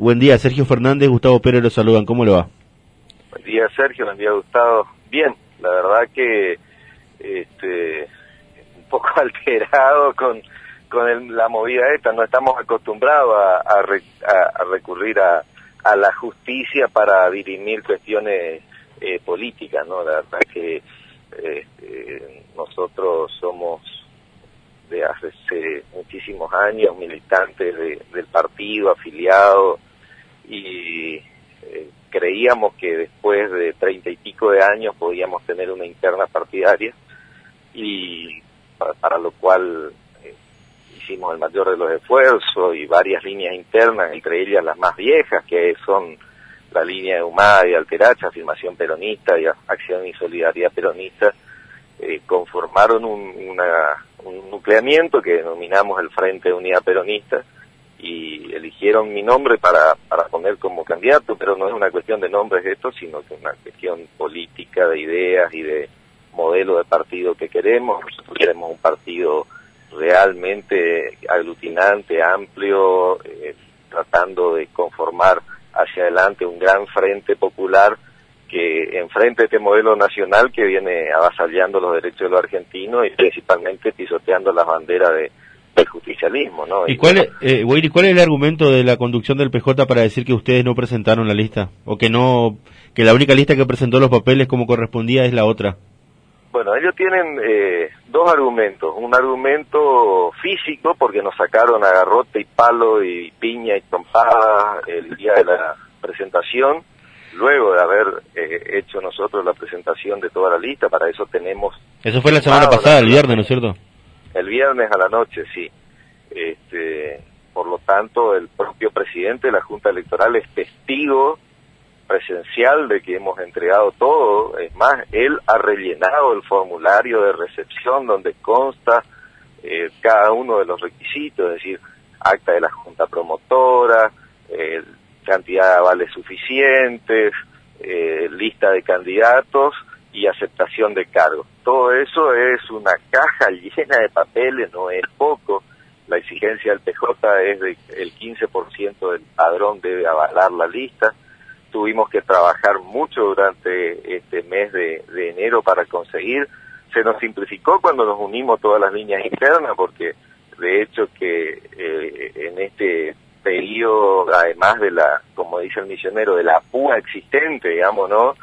Buen día, Sergio Fernández, Gustavo Pérez lo saludan, ¿cómo lo va? Buen día, Sergio, buen día, Gustavo. Bien, la verdad que este, un poco alterado con, con la movida esta, no estamos acostumbrados a, recurrir a, la justicia para dirimir cuestiones eh, políticas, ¿no? La verdad que este, nosotros somos de hace muchísimos años, militantes del partido, afiliados, y eh, creíamos que después de treinta y pico de años podíamos tener una interna partidaria, y para, lo cual eh, hicimos el mayor de los esfuerzos y varias líneas internas, entre ellas las más viejas, que son la línea de Humada y Alteracha, afirmación peronista y acción y solidaridad peronista, eh, conformaron un, un nucleamiento que denominamos el Frente de Unidad Peronista y eligieron mi nombre para, para poner como candidato, pero no es una cuestión de nombres esto, sino que es una cuestión política, de ideas y de modelo de partido que queremos. Nosotros queremos un partido realmente aglutinante, amplio, eh, tratando de conformar hacia adelante un gran frente popular que enfrente este modelo nacional que viene avasallando los derechos de los argentinos y principalmente pisoteando las banderas de, del justicialismo, ¿no? ¿Y, cuál, es, eh, cuál es el argumento de la conducción del PJ para decir que ustedes no presentaron la lista o que no que la única lista que presentó los papeles como correspondía es la otra? Bueno, ellos tienen eh, dos argumentos. Un argumento físico, porque nos sacaron a garrote y palo y piña y trompada el día de la presentación luego de haber eh, hecho nosotros la presentación de toda la lista, para eso tenemos... Eso fue la semana pasada, el viernes, ¿no es cierto? El viernes a la noche, sí. Este, por lo tanto, el propio presidente de la Junta Electoral es testigo presencial de que hemos entregado todo. Es más, él ha rellenado el formulario de recepción donde consta eh, cada uno de los requisitos, es decir, acta de la Junta Promotora, el cantidad de avales suficientes, eh, lista de candidatos y aceptación de cargos. Todo eso es una caja llena de papeles, no es poco. La exigencia del PJ es de el 15% del padrón debe avalar la lista. Tuvimos que trabajar mucho durante este mes de, enero para conseguir. Se nos simplificó cuando nos unimos todas las líneas internas porque de hecho que eh, en este periodo, además de la, como dice el misionero, de la púa existente, digamos, ¿no?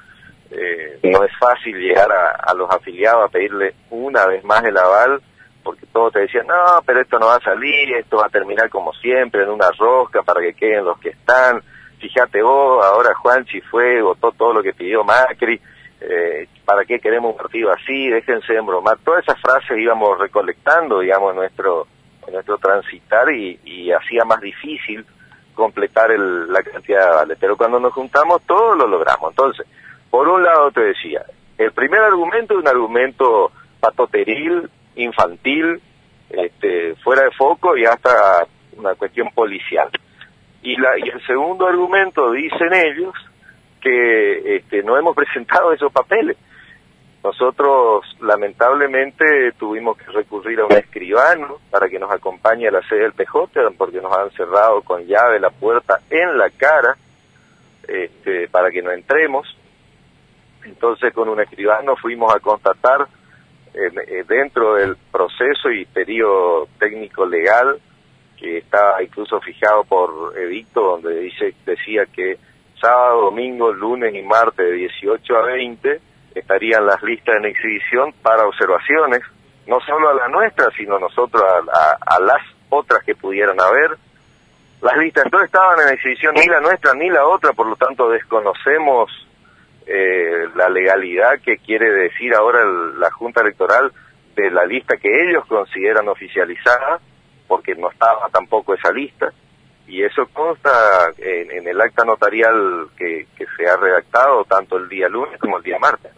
Eh, no es fácil llegar a, los afiliados a pedirle una vez más el aval, porque todos te decían, no, pero esto no va a salir, esto va a terminar como siempre, en una rosca para que queden los que están. Fíjate vos, ahora Juanchi fue, votó todo lo que pidió Macri, eh, ¿para qué queremos un partido así? Déjense de bromar. Todas esas frases íbamos recolectando, digamos, nuestro en nuestro transitar y, hacía más difícil completar la cantidad de vales. Pero cuando nos juntamos, todo lo logramos. Entonces, por un lado te decía, el primer argumento es un argumento patoteril, infantil, este, fuera de foco y hasta una cuestión policial. Y, la, y el segundo argumento, dicen ellos, que este, no hemos presentado esos papeles. Nosotros lamentablemente tuvimos que recurrir a un escribano para que nos acompañe a la sede del PJ porque nos han cerrado con llave la puerta en la cara este, para que no entremos. Entonces con un escribano fuimos a constatar eh, dentro del proceso y periodo técnico legal que está incluso fijado por edicto donde dice decía que sábado, domingo, lunes y martes de 18 a 20 estarían las listas en exhibición para observaciones, no solo a la nuestra, sino nosotros a, las otras que pudieran haber. Las listas entonces estaban en exhibición ni la nuestra ni la otra, por lo tanto desconocemos eh, la legalidad que quiere decir ahora la Junta Electoral de la lista que ellos consideran oficializada, porque no estaba tampoco esa lista y eso consta en, el acta notarial que, se ha redactado tanto el día lunes como el día martes.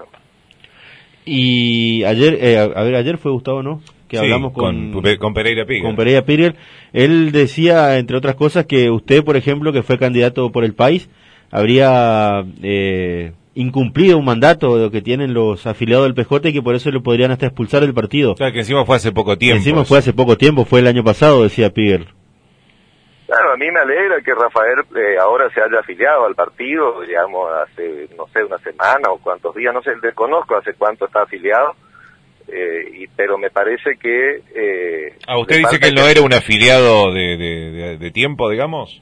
Y ayer, eh, a ver, ayer fue Gustavo, ¿no? Que hablamos con, con, Pereira Piguel. Con Pereira. Él decía, entre otras cosas, que usted, por ejemplo, que fue candidato por el país, habría eh, incumplido un mandato que tienen los afiliados del PJ y que por eso le podrían hasta expulsar del partido. O sea, que encima fue hace poco tiempo. Encima fue hace poco tiempo, fue el año pasado, decía Piguel. Claro, a mí me alegra que Rafael eh, ahora se haya afiliado al partido, digamos, hace, no sé, una semana o cuántos días, no sé, desconozco hace cuánto está afiliado, eh, y, pero me parece que... Eh, ¿A usted dice que él no era un afiliado de, de, tiempo, digamos?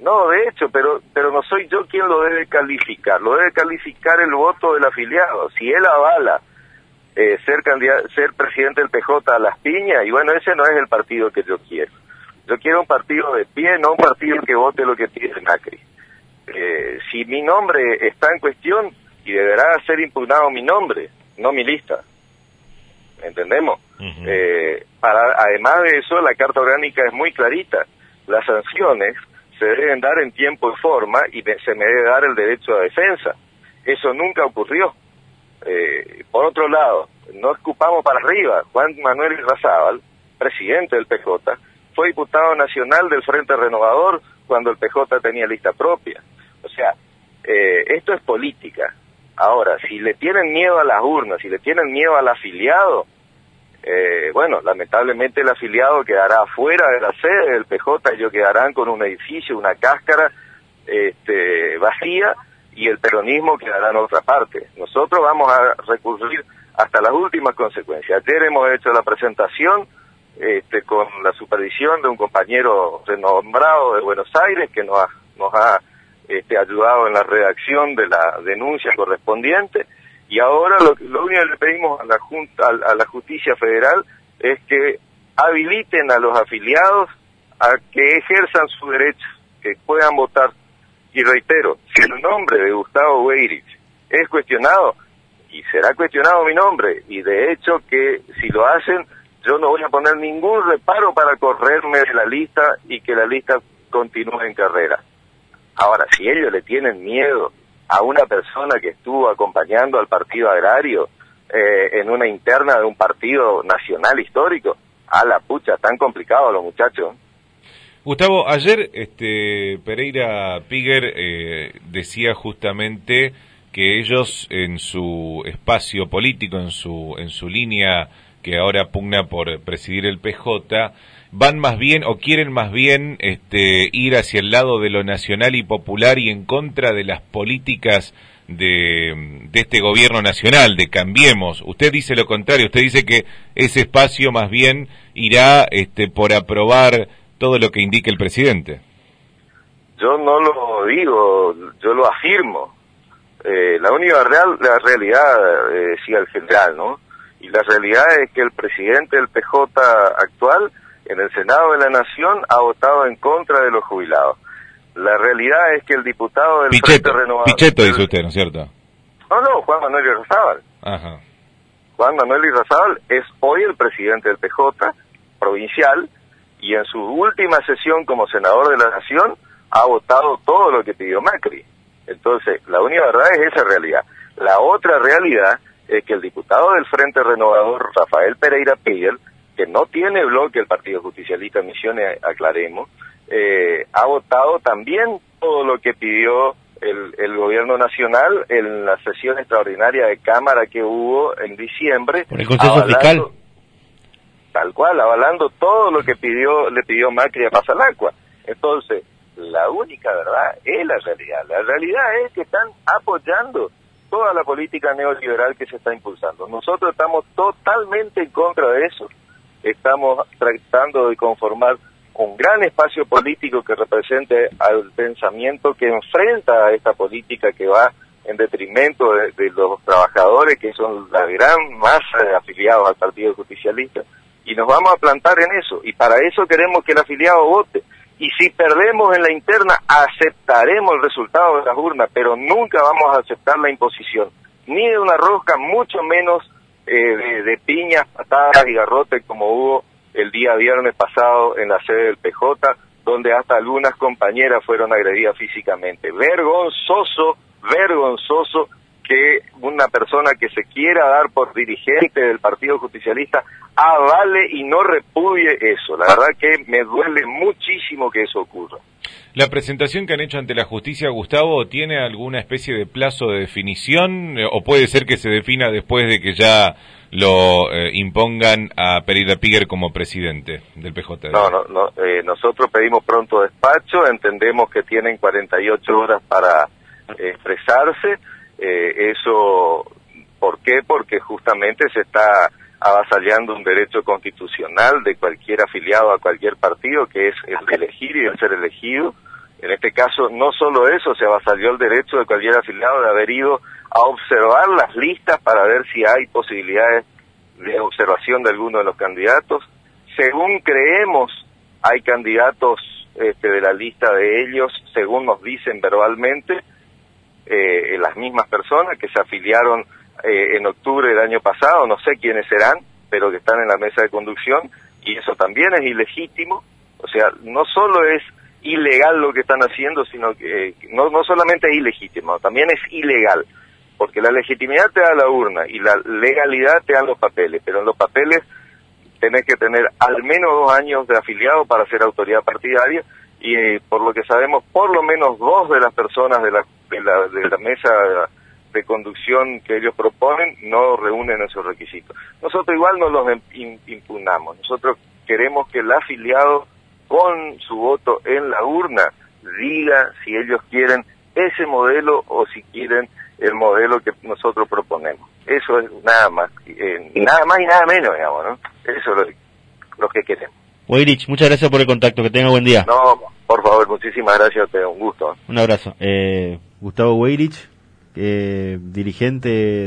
No, de hecho, pero pero no soy yo quien lo debe calificar, lo debe calificar el voto del afiliado. Si él avala eh, ser candidato, ser presidente del PJ a las piñas, y bueno, ese no es el partido que yo quiero. Yo quiero un partido de pie, no un partido que vote lo que pide Macri. Eh, si mi nombre está en cuestión, y deberá ser impugnado mi nombre, no mi lista. ¿Entendemos? eh, para, además de eso, la Carta Orgánica es muy clarita. Las sanciones se deben dar en tiempo y forma y se me debe dar el derecho a defensa. Eso nunca ocurrió. Eh, por otro lado, no escupamos para arriba. Juan Manuel Irrazábal, presidente del PJ, fue diputado nacional del Frente Renovador cuando el PJ tenía lista propia. O sea, eh, esto es política. Ahora, si le tienen miedo a las urnas, si le tienen miedo al afiliado, eh, bueno, lamentablemente el afiliado quedará fuera de la sede del PJ, ellos quedarán con un edificio, una cáscara este, vacía y el peronismo quedará en otra parte. Nosotros vamos a recurrir hasta las últimas consecuencias. Ayer hemos hecho la presentación este, con la supervisión de un compañero renombrado de Buenos Aires que nos ha, nos ha este, ayudado en la redacción de la denuncia correspondiente y ahora lo, lo único que le pedimos a la, junta, a, la justicia federal es que habiliten a los afiliados a que ejerzan su derecho, que puedan votar. Y reitero, si el nombre de Gustavo Weirich es cuestionado, y será cuestionado mi nombre, y de hecho que si lo hacen, yo no voy a poner ningún reparo para correrme de la lista y que la lista continúe en carrera. Ahora, si ellos le tienen miedo a una persona que estuvo acompañando al Partido Agrario eh, en una interna de un partido nacional histórico, a la pucha, tan complicado los muchachos. Gustavo, ayer este, Pereira Piger eh, decía justamente que ellos en su espacio político, en su, en su línea que ahora pugna por presidir el PJ, van más bien o quieren más bien este, ir hacia el lado de lo nacional y popular y en contra de las políticas de, de, este gobierno nacional, de Cambiemos. Usted dice lo contrario, usted dice que ese espacio más bien irá este, por aprobar todo lo que indique el presidente. Yo no lo digo, yo lo afirmo. Eh, la única real, la realidad eh, decía el general, ¿no? Y la realidad es que el presidente del PJ actual en el Senado de la Nación ha votado en contra de los jubilados. La realidad es que el diputado del Frente Renovador... Pichetto dice usted, ¿no es cierto? No, no, Juan Manuel Irrazábal. Ajá. Juan Manuel Irrazábal es hoy el presidente del PJ provincial y en su última sesión como senador de la Nación ha votado todo lo que pidió Macri. Entonces, la única verdad es esa realidad. La otra realidad es que el diputado del Frente Renovador, Rafael Pereira Piguel, que no tiene bloque el Partido Justicialista Misiones, aclaremos, eh, ha votado también todo lo que pidió el, el, gobierno nacional en la sesión extraordinaria de Cámara que hubo en diciembre. Por el Consejo Fiscal. Tal cual, avalando todo lo que pidió le pidió Macri a Pasalacua. Entonces, la única verdad es la realidad. La realidad es que están apoyando toda la política neoliberal que se está impulsando. Nosotros estamos totalmente en contra de eso. Estamos tratando de conformar un gran espacio político que represente al pensamiento que enfrenta a esta política que va en detrimento de, los trabajadores, que son la gran masa de afiliados al Partido Justicialista. Y nos vamos a plantar en eso. Y para eso queremos que el afiliado vote y si perdemos en la interna aceptaremos el resultado de las urnas, pero nunca vamos a aceptar la imposición, ni de una rosca, mucho menos eh, de, piñas, patadas y garrotes como hubo el día viernes pasado en la sede del PJ, donde hasta algunas compañeras fueron agredidas físicamente. Vergonzoso, vergonzoso que una persona que se quiera dar por dirigente del Partido Justicialista avale y no repudie eso. La verdad que me duele muchísimo que eso ocurra. ¿La presentación que han hecho ante la justicia, Gustavo, tiene alguna especie de plazo de definición eh, o puede ser que se defina después de que ya lo eh, impongan a Pereira Piger como presidente del PJ. No, no, no eh, nosotros pedimos pronto despacho, entendemos que tienen 48 horas para expresarse, eso, ¿por qué? Porque justamente se está avasallando un derecho constitucional de cualquier afiliado a cualquier partido, que es el de elegir y el ser elegido. En este caso, no solo eso, se avasalló el derecho de cualquier afiliado de haber ido a observar las listas para ver si hay posibilidades de observación de alguno de los candidatos. Según creemos, hay candidatos este, de la lista de ellos, según nos dicen verbalmente, eh, las mismas personas que se afiliaron eh, en octubre del año pasado, no sé quiénes serán, pero que están en la mesa de conducción, y eso también es ilegítimo. O sea, no solo es ilegal lo que están haciendo, sino que eh, no, no solamente es ilegítimo, también es ilegal porque la legitimidad te da la urna y la legalidad te dan los papeles, pero en los papeles tenés que tener al menos dos años de afiliado para ser autoridad partidaria y por lo que sabemos, por lo menos dos de las personas de la, la, de la mesa de conducción que ellos proponen no reúnen esos requisitos. Nosotros igual no los impugnamos, nosotros queremos que el afiliado con su voto en la urna diga si ellos quieren ese modelo o si quieren el modelo que nosotros proponemos. Eso es nada más, eh, nada más y nada menos, digamos, ¿no? Eso es lo, que queremos. Weirich, muchas gracias por el contacto, que tenga buen día. No, por favor, muchísimas gracias, te un gusto. Un abrazo. Eh, Gustavo Weirich, eh, dirigente